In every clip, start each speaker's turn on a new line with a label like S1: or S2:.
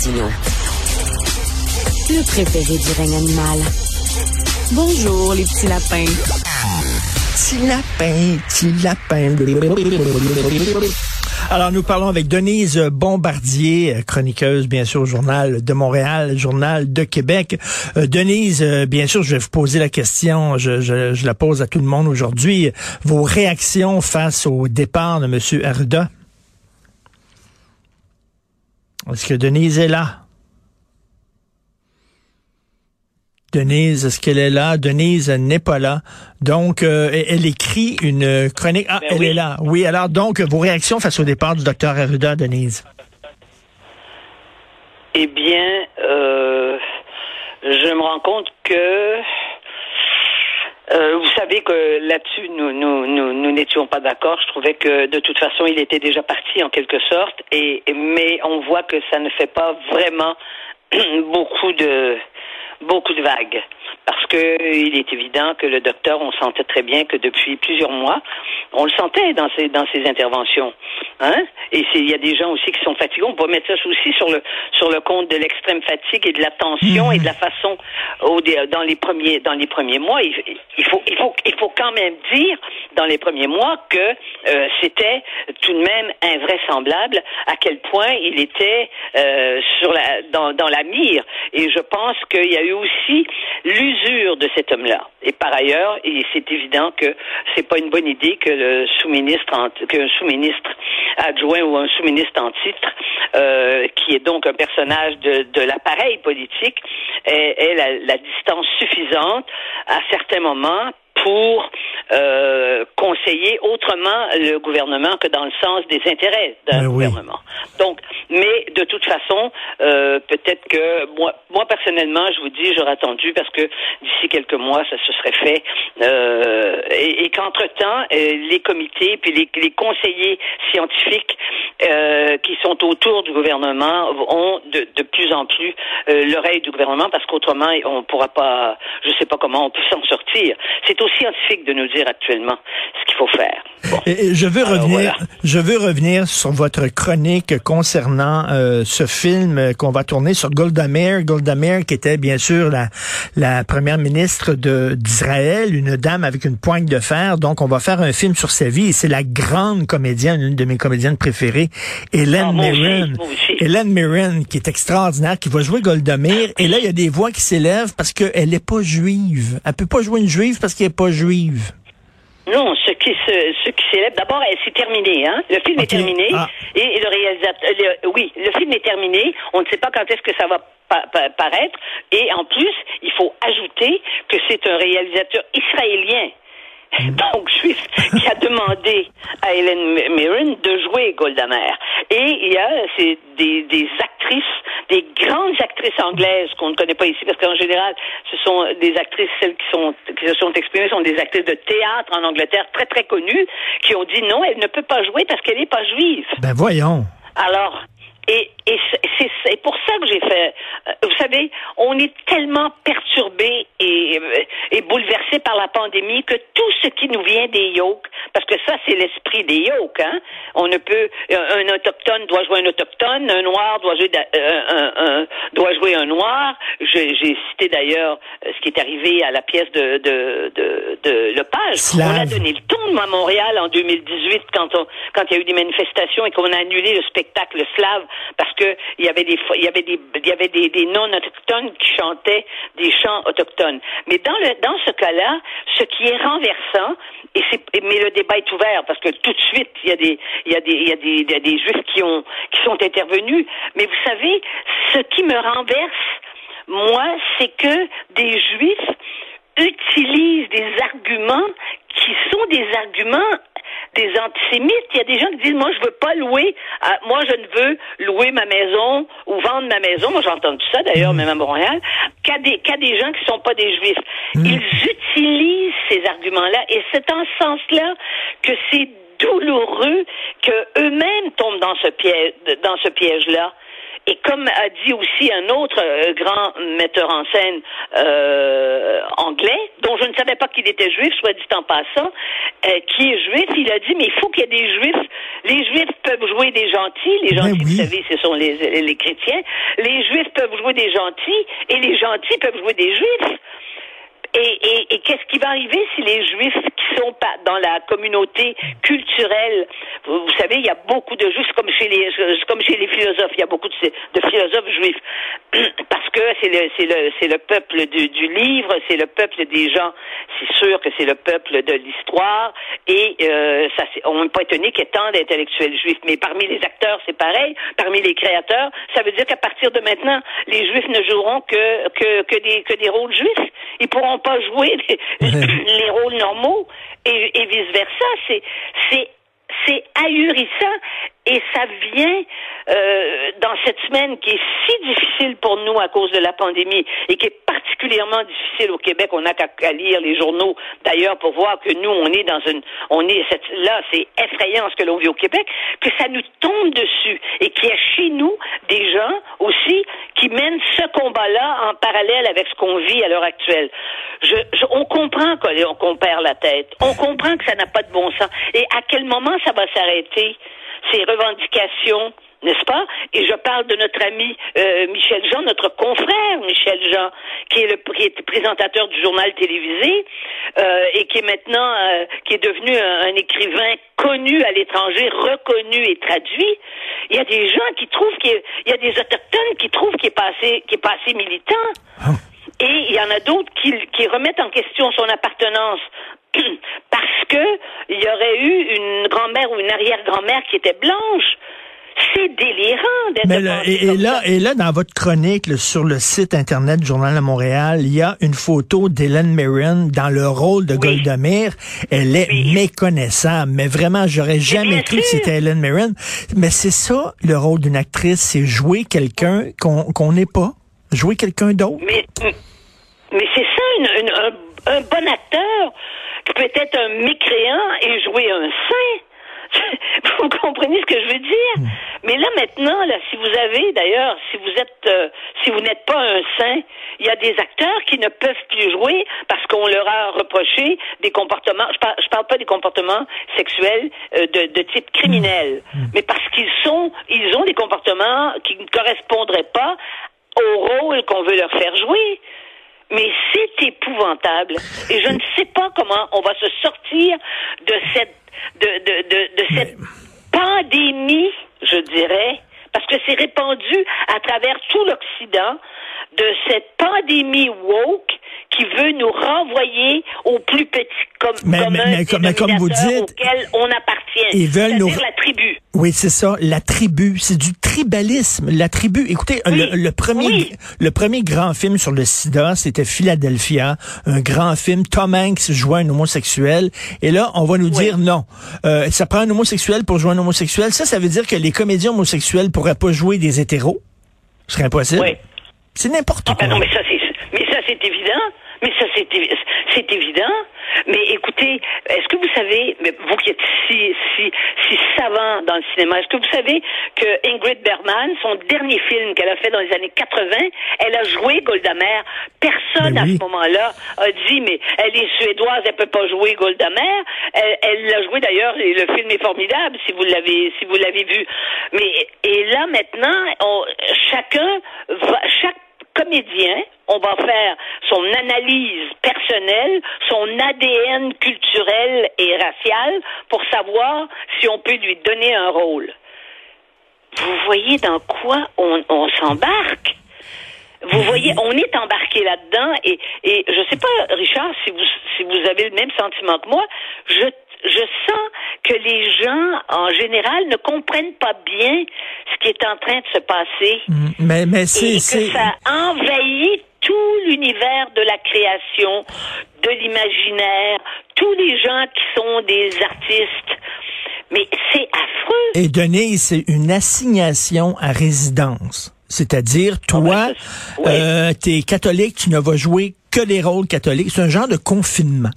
S1: Martineau. Le préféré du règne animal. Bonjour, les petits lapins.
S2: Petit lapin, petit lapin. Alors, nous parlons avec Denise Bombardier, chroniqueuse, bien sûr, au Journal de Montréal, Journal de Québec. Euh, Denise, euh, bien sûr, je vais vous poser la question, je, je, je la pose à tout le monde aujourd'hui. Vos réactions face au départ de M. Arruda? Est-ce que Denise est là? Denise, est-ce qu'elle est là? Denise n'est pas là. Donc, euh, elle écrit une chronique. Ah,
S3: Ben
S2: elle
S3: oui.
S2: est là. Oui, alors, donc, vos réactions face au départ du docteur Arruda, Denise?
S3: Eh bien, euh, je me rends compte que euh, vous savez que là-dessus, nous nous nous nous n'étions pas d'accord. Je trouvais que de toute façon, il était déjà parti en quelque sorte, et mais on voit que ça ne fait pas vraiment beaucoup de beaucoup de vagues. Parce que il est évident que le docteur, on sentait très bien que depuis plusieurs mois, on le sentait dans ses dans ses interventions. Hein? Et il y a des gens aussi qui sont fatigués. On peut mettre ça aussi sur le sur le compte de l'extrême fatigue et de la tension et de la façon dans les premiers dans les premiers mois. Il, faut il faut il faut quand même dire dans les premiers mois que euh, c'était tout de même invraisemblable à quel point il était euh, dans dans la mire. Et je pense qu'il y a eu aussi l'usure de cet homme-là. Et par ailleurs, et c'est évident que c'est pas une bonne idée que le sous-ministre qu'un sous-ministre adjoint ou un sous-ministre en titre, euh, qui est donc un personnage de, de l'appareil politique, ait, ait la, la distance suffisante à certains moments pour euh, conseiller autrement le gouvernement que dans le sens des intérêts d'un
S2: Ben oui.
S3: gouvernement. Donc, mais de toute façon, euh, peut-être que moi, moi personnellement, je vous dis, j'aurais attendu parce que d'ici quelques mois, ça se serait fait, euh, et, et qu'entre-temps, euh, les comités puis les, les conseillers scientifiques qui sont autour du gouvernement ont de, de plus en plus l'oreille du gouvernement parce qu'autrement, on pourra pas, je sais pas comment on peut s'en sortir. C'est aux scientifiques de nous dire actuellement ce qu'il faut faire. Bon.
S2: Et- et je veux
S3: Alors,
S2: revenir,
S3: voilà.
S2: je veux revenir sur votre chronique concernant euh, ce film euh, qu'on va tourner sur Golda Meir. Golda Meir, qui était bien sûr la, la première ministre d'Israël, une dame avec une poigne de fer. Donc, on va faire un film sur sa vie. Et c'est la grande comédienne, une de mes comédiennes préférées, Hélène
S3: Ah,
S2: Mirren. Hélène Mirren, qui est extraordinaire, qui va jouer Golda Meir. Et là, il y a des voix qui s'élèvent parce qu'elle n'est pas juive. Elle peut pas jouer une juive parce qu'elle est pas juive.
S3: Non, ce qui se, ce qui s'élève, d'abord, elle s'est terminée, hein. Le film est terminé
S2: Ah.
S3: et le réalisateur, le- oui, le film est terminé. On ne sait pas quand est-ce que ça va pa- pa- paraître. Et en plus, il faut ajouter que c'est un réalisateur israélien. Donc, juif, qui a demandé à Hélène Mirren de jouer Golda Meir. Et il y a c'est des, des actrices, des grandes actrices anglaises qu'on ne connaît pas ici, parce qu'en général, ce sont des actrices, celles qui, sont, qui se sont exprimées, sont des actrices de théâtre en Angleterre très très connues, qui ont dit non, elle ne peut pas jouer parce qu'elle n'est pas juive.
S2: Ben voyons.
S3: Alors, c'est- pour ça que j'ai fait. euh, Vous savez, on est tellement perturbé et, euh, et bouleversé par la pandémie que tout ce qui nous vient des yokes, parce que ça c'est l'esprit des yokes, hein. On ne peut un, un autochtone doit jouer un autochtone, un noir doit jouer euh, un, un- doit jouer un noir. J'ai cité d'ailleurs euh, ce qui est arrivé à la pièce de de de, de Lepage.
S2: Slave.
S3: On a donné le ton à Montréal en 2018 quand on quand il y a eu des manifestations et qu'on a annulé le spectacle slave parce que il y il y avait des il y avait des non autochtones qui chantaient des chants autochtones. Mais dans le dans ce cas-là, ce qui est renversant et c'est mais le débat est ouvert parce que tout de suite il y a des il y a des il y a des, il y a des juifs qui ont qui sont intervenus. Mais vous savez, ce qui me renverse moi, c'est que des juifs utilisent des arguments qui sont des arguments des antisémites. Il y a des gens qui disent, moi, je veux pas louer, à- moi, je ne veux louer ma maison ou vendre ma maison. Moi, j'ai entendu ça, d'ailleurs, même à Montréal, qu'à des, qu'à des gens qui sont pas des juifs. Ils utilisent ces arguments-là et c'est en ce sens-là que c'est douloureux que eux-mêmes tombent dans ce piège, dans ce piège-là. Et comme a dit aussi un autre euh, grand metteur en scène euh, anglais, dont je ne savais pas qu'il était juif, soit dit en passant, euh, qui est juif, il a dit mais il faut qu'il y ait des juifs. Les juifs peuvent jouer des gentils, les
S2: Ben
S3: gentils,
S2: oui.
S3: vous savez, ce sont les, les chrétiens. Les juifs peuvent jouer des gentils et les gentils peuvent jouer des juifs. Et, et, qu'est-ce qui va arriver si les juifs qui sont pas dans la communauté culturelle, vous, savez, il y a beaucoup de juifs comme chez les comme chez les philosophes, il y a beaucoup de, de philosophes juifs. Parce que c'est le c'est le c'est le peuple du, livre, c'est le peuple des gens, c'est sûr que c'est le peuple de l'histoire. Et euh, ça on n'est pas étonné qu'il y ait tant d'intellectuels juifs, mais parmi les acteurs c'est pareil, parmi les créateurs, ça veut dire qu'à partir de maintenant, les juifs ne joueront que que que des que des rôles juifs, ils pourront pas jouer les, les rôles normaux et, et vice versa. C'est c'est c'est ahurissant et ça vient euh, dans cette semaine qui est si difficile pour nous à cause de la pandémie et qui est particulièrement difficile au Québec. On n'a qu'à lire les journaux d'ailleurs pour voir que nous on est dans une on est cette, là c'est effrayant ce que l'on vit au Québec que ça nous tombe dessus et qu'il y a chez nous des gens aussi qui mènent ce combat-là en parallèle avec ce qu'on vit à l'heure actuelle. Je, je, on comprend qu'on perd la tête. On comprend que ça n'a pas de bon sens. Et à quel moment ça va s'arrêter ces revendications? N'est-ce pas? Et je parle de notre ami euh, Michel Jean, notre confrère Michel Jean, qui est le qui est présentateur du journal télévisé euh, et qui est maintenant euh, qui est devenu un, un écrivain connu à l'étranger, reconnu et traduit. Il y a des gens qui trouvent qu'il y a- il y a des autochtones qui trouvent qu'il est passé qui est passé militant. Et il y en a d'autres qui, qui remettent en question son appartenance parce que il y aurait eu une grand-mère ou une arrière-grand-mère qui était blanche. C'est délirant d'être
S2: Mais là, et, et là, et là, dans votre chronique là, sur le site internet du Journal de Montréal, il y a une photo d'Hélène Mirren dans le rôle de
S3: Oui.
S2: Golda Meir. Elle est
S3: Oui.
S2: méconnaissable, mais vraiment, j'aurais jamais cru que c'était Hélène Mirren. Mais c'est ça le rôle d'une actrice, c'est jouer quelqu'un qu'on n'est pas, jouer quelqu'un d'autre.
S3: Mais, mais c'est ça, une- une- un, un bon acteur qui peut être un mécréant et jouer un saint. Vous comprenez ce que je veux dire? Mais là maintenant, là, si vous avez d'ailleurs, si vous êtes, euh, si vous n'êtes pas un saint, il y a des acteurs qui ne peuvent plus jouer parce qu'on leur a reproché des comportements. Je parle, je parle pas des comportements sexuels euh, de, de type criminel, mais parce qu'ils sont, ils ont des comportements qui ne correspondraient pas au rôle qu'on veut leur faire jouer. Mais c'est épouvantable. Et je ne sais pas comment on va se sortir de cette, de, de, de, de cette pandémie, je dirais, parce que c'est répandu à travers tout l'Occident, de cette pandémie woke qui veut nous renvoyer au plus petit com
S2: Mais-
S3: commun
S2: mais- mais comme- vous dites,
S3: auquel on appartient.
S2: ils veulent nous-
S3: la tribu.
S2: Oui, c'est ça, la tribu, c'est du tribalisme, la tribu. Écoutez,
S3: Oui,
S2: le, le premier
S3: oui.
S2: le premier grand film sur le sida, c'était Philadelphia, un grand film, Tom Hanks jouait un homosexuel et là, on va nous
S3: Oui.
S2: dire non. Euh, ça prend un homosexuel pour jouer un homosexuel. Ça ça veut dire que les comédiens homosexuels pourraient pas jouer des hétéros? Ce serait impossible.
S3: Oui.
S2: C'est n'importe
S3: Ah
S2: quoi.
S3: ben non, mais ça c'est c'est évident. Mais ça c'est évi- c'est évident. Mais écoutez, est-ce que vous savez, mais vous qui êtes si si si savant dans le cinéma, est-ce que vous savez que Ingrid Bergman, son dernier film qu'elle a fait dans les années 80, elle a joué Golda Meir. Personne
S2: oui.
S3: à ce moment-là a dit mais elle est suédoise, elle peut pas jouer Golda Meir. Elle elle l'a joué d'ailleurs et le film est formidable si vous l'avez si vous l'avez vu. Mais et là maintenant, on- chacun va chaque comédien, on va faire son analyse personnelle, son ADN culturel et racial pour savoir si on peut lui donner un rôle. Vous voyez dans quoi on, on s'embarque? Vous voyez, on est embarqué là-dedans et, et je sais pas, Richard, si vous, si vous avez le même sentiment que moi, je, je sens que les gens, en général, ne comprennent pas bien ce qui est en train de se passer
S2: Mm, Mais mais
S3: et
S2: c'est
S3: que
S2: c'est
S3: ça envahit tout l'univers de la création, de l'imaginaire, tous les gens qui sont des artistes. Mais c'est affreux.
S2: et Denise, c'est une assignation à résidence. C'est-à-dire, toi,
S3: ben, ça, oui.
S2: euh, t'es catholique, tu ne vas jouer que des rôles catholiques. C'est un genre de confinement,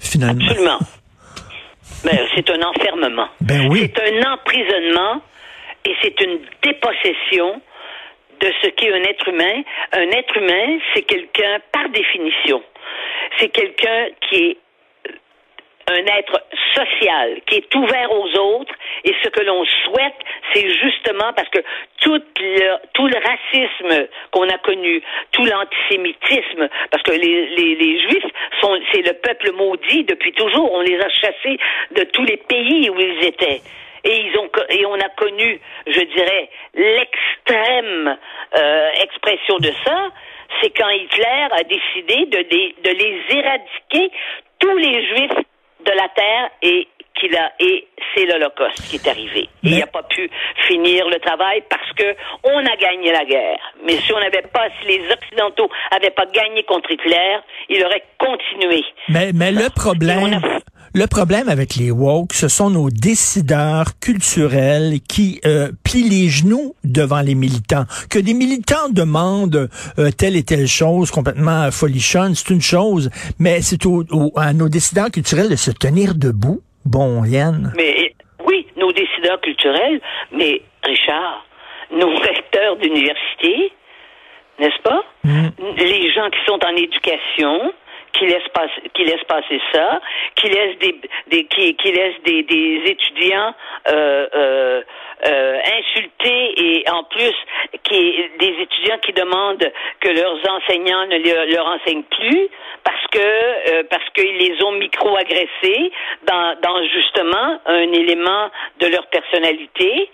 S2: finalement.
S3: Absolument. Ben, c'est un enfermement.
S2: Ben oui.
S3: C'est un emprisonnement et c'est une dépossession de ce qu'est un être humain. Un être humain, c'est quelqu'un, par définition, c'est quelqu'un qui est un être social qui est ouvert aux autres et ce que l'on souhaite, c'est justement parce que tout le, tout le racisme qu'on a connu, tout l'antisémitisme, parce que les, les, Juifs sont, c'est le peuple maudit depuis toujours, on les a chassés de tous les pays où ils étaient. Et ils ont et on a connu, je dirais, l'extrême euh, expression de ça, c'est quand Hitler a décidé de, de les éradiquer tous les Juifs de la terre et qu'il a et c'est l'Holocauste qui est arrivé. Il n'a pas pu finir le travail parce que on a gagné la guerre. Mais si on n'avait pas, si les Occidentaux n'avaient pas gagné contre Hitler, il aurait continué.
S2: Mais, mais le problème, le problème avec les woke, ce sont nos décideurs culturels qui euh, plient les genoux devant les militants. Que des militants demandent euh, telle et telle chose complètement folichonne, c'est une chose, mais c'est à nos décideurs culturels de se tenir debout. Bon, Yann.
S3: Mais oui, nos décideurs culturels, mais Richard, nos recteurs d'université, n'est-ce pas? Mm. Les gens qui sont en éducation, qui laisse passer, qui laisse passer ça, qui laisse des, des qui, qui laisse des, des étudiants euh, euh, euh, insultés et en plus qui des étudiants qui demandent que leurs enseignants ne leur enseignent plus parce que euh, parce qu'ils les ont micro-agressés dans, dans justement un élément de leur personnalité.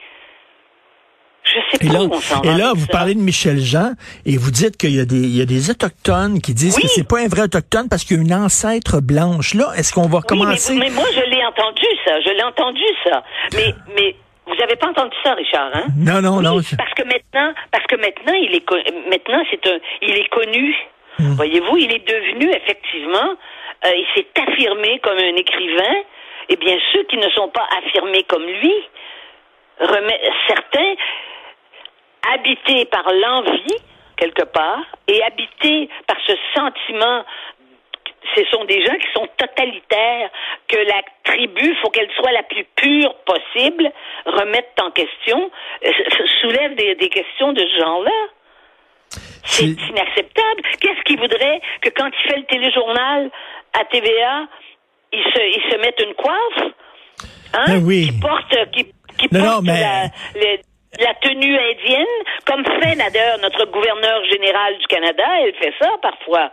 S3: Je sais
S2: et
S3: pas
S2: là,
S3: où on s'en
S2: Et là, vous
S3: ça.
S2: parlez de Michel Jean et vous dites qu'il y a des, il y a des autochtones qui disent
S3: Oui.
S2: que c'est pas un vrai autochtone parce qu'il y a une ancêtre blanche. Là, est-ce qu'on va
S3: Oui,
S2: commencer?
S3: mais, mais moi, je l'ai entendu, ça. Je l'ai entendu, ça. Mais, mais vous avez pas entendu ça, Richard, hein?
S2: Non, non,
S3: Oui,
S2: non.
S3: Parce que maintenant, parce que maintenant, il est, co- maintenant, c'est un, il est connu.
S2: Hmm.
S3: Voyez-vous, il est devenu, effectivement, euh, il s'est affirmé comme un écrivain. Et bien, ceux qui ne sont pas affirmés comme lui, remet, certains, habités par l'envie, quelque part, et habités par ce sentiment ce sont des gens qui sont totalitaires, que la tribu, faut qu'elle soit la plus pure possible, remettent en question, euh, soulèvent des, des questions de ce genre-là. C'est inacceptable. Qu'est-ce qu'il voudrait que quand il fait le téléjournal à TVA, il se, il se mette une coiffe? Hein?
S2: Ben oui.
S3: Qui porte, qui, qui
S2: Non, non,
S3: porte
S2: mais-
S3: la, la tenue indienne, comme fait d'ailleurs notre gouverneur général du Canada, elle fait ça parfois.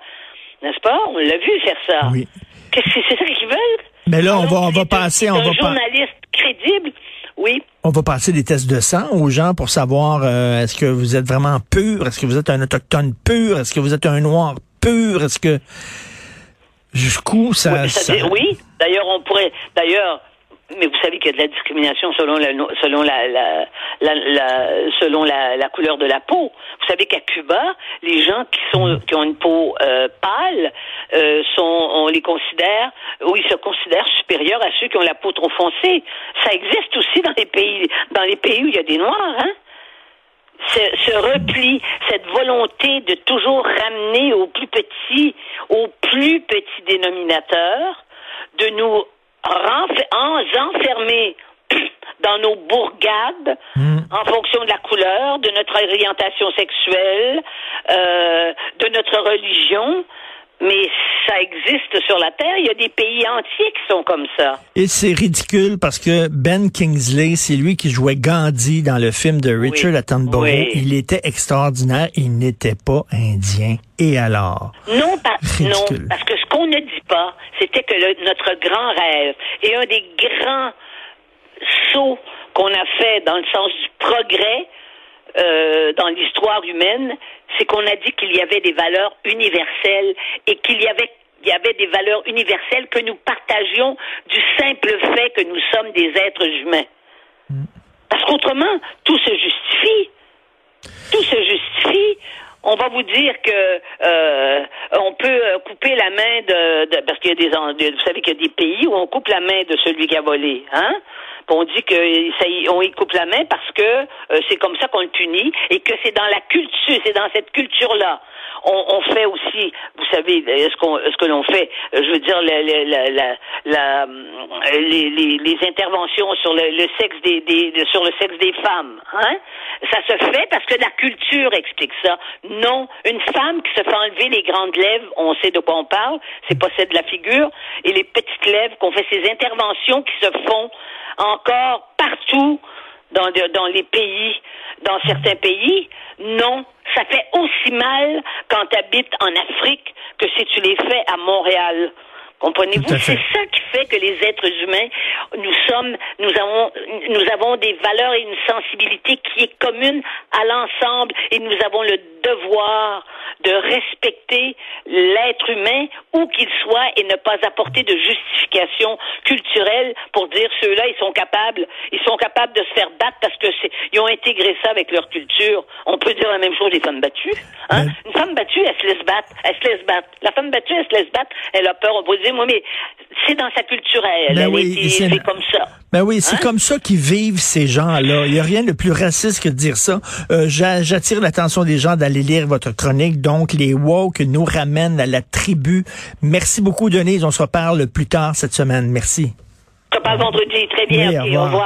S3: N'est-ce pas? On l'a vu faire ça.
S2: Oui.
S3: Qu'est-ce que c'est ça qu'ils veulent?
S2: Mais là, on va, on va passer, on va
S3: journaliste crédible. Oui.
S2: On va passer des tests de sang aux gens pour savoir euh, est-ce que vous êtes vraiment pur, est-ce que vous êtes un autochtone pur, est-ce que vous êtes un noir pur, est-ce que jusqu'où ça,
S3: oui,
S2: ça-
S3: oui. D'ailleurs, on pourrait. D'ailleurs, mais vous savez qu'il y a de la discrimination selon la selon la, la, la, la- selon la, couleur de la peau. Vous savez qu'à Cuba, les gens qui sont qui ont une peau euh, pâle euh, sont on les considère ou ils se considèrent supérieurs à ceux qui ont la peau trop foncée. Ça existe aussi dans les pays dans les pays où il y a des noirs, hein ce, ce repli, cette volonté de toujours ramener au plus petit, au plus petit dénominateur, de nous renf- en- enfermer dans nos bourgades en fonction de la couleur, de notre orientation sexuelle, euh, de notre religion. Mais ça existe sur la Terre. Il y a des pays entiers qui sont comme ça.
S2: Et c'est ridicule parce que Ben Kingsley, c'est lui qui jouait Gandhi dans le film de Richard Attenborough.
S3: Oui.
S2: Il était extraordinaire, il n'était pas indien. Et alors?
S3: Non, parce que ce qu'on ne dit pas, c'était que le- notre grand rêve et un des grands sauts qu'on a fait dans le sens du progrès euh, dans l'histoire humaine, c'est qu'on a dit qu'il y avait des valeurs universelles et qu'il y avait des valeurs universelles que nous partagions du simple fait que nous sommes des êtres humains. Parce qu'autrement, tout se justifie tout se justifie. On va vous dire que euh, on peut euh, couper la main de, de- parce qu'il y a des vous savez qu'il y a des pays où on coupe la main de celui qui a volé, hein? On dit que ça y- on y coupe la main parce que euh, c'est comme ça qu'on le punit et que c'est dans la culture, c'est dans cette culture là. On, fait aussi, vous savez, euh, ce qu'on ce que l'on fait, euh, je veux dire la, la, la, la, les, les, les interventions sur le, le sexe des, des sur le sexe des femmes, hein ça se fait parce que la culture explique ça. Non, une femme qui se fait enlever les grandes lèvres, on sait de quoi on parle, c'est pas celle de la figure, et les petites lèvres, qu'on fait ces interventions qui se font encore partout dans, dans les pays, dans certains pays. Non, ça fait aussi mal quand tu habites en Afrique que si tu les fais à Montréal. Comprenez-vous? C'est ça qui fait que les êtres humains, nous sommes, nous avons, nous avons des valeurs et une sensibilité qui est commune à l'ensemble et nous avons le devoir de respecter l'être humain où qu'il soit et ne pas apporter de justification culturelle pour dire ceux-là ils sont capables ils sont capables de se faire battre parce que c'est ils ont intégré ça avec leur culture. On peut dire la même chose des femmes battues. Hein? Une femme battue, elle se laisse battre, elle se laisse battre. La femme battue, elle se laisse battre, elle a peur. On peut dire moi mais c'est dans sa culture elle, ben oui, c'est comme ça.
S2: Ben oui, c'est hein? comme ça qu'ils vivent ces gens-là. Il n'y a rien de plus raciste que de dire ça. Euh, J'attire l'attention des gens d'aller lire votre chronique. Donc, les woke nous ramènent à la tribu. Merci beaucoup, Denise. On se reparle plus tard cette semaine. Merci.
S3: On se reparle vendredi. Très bien. au revoir.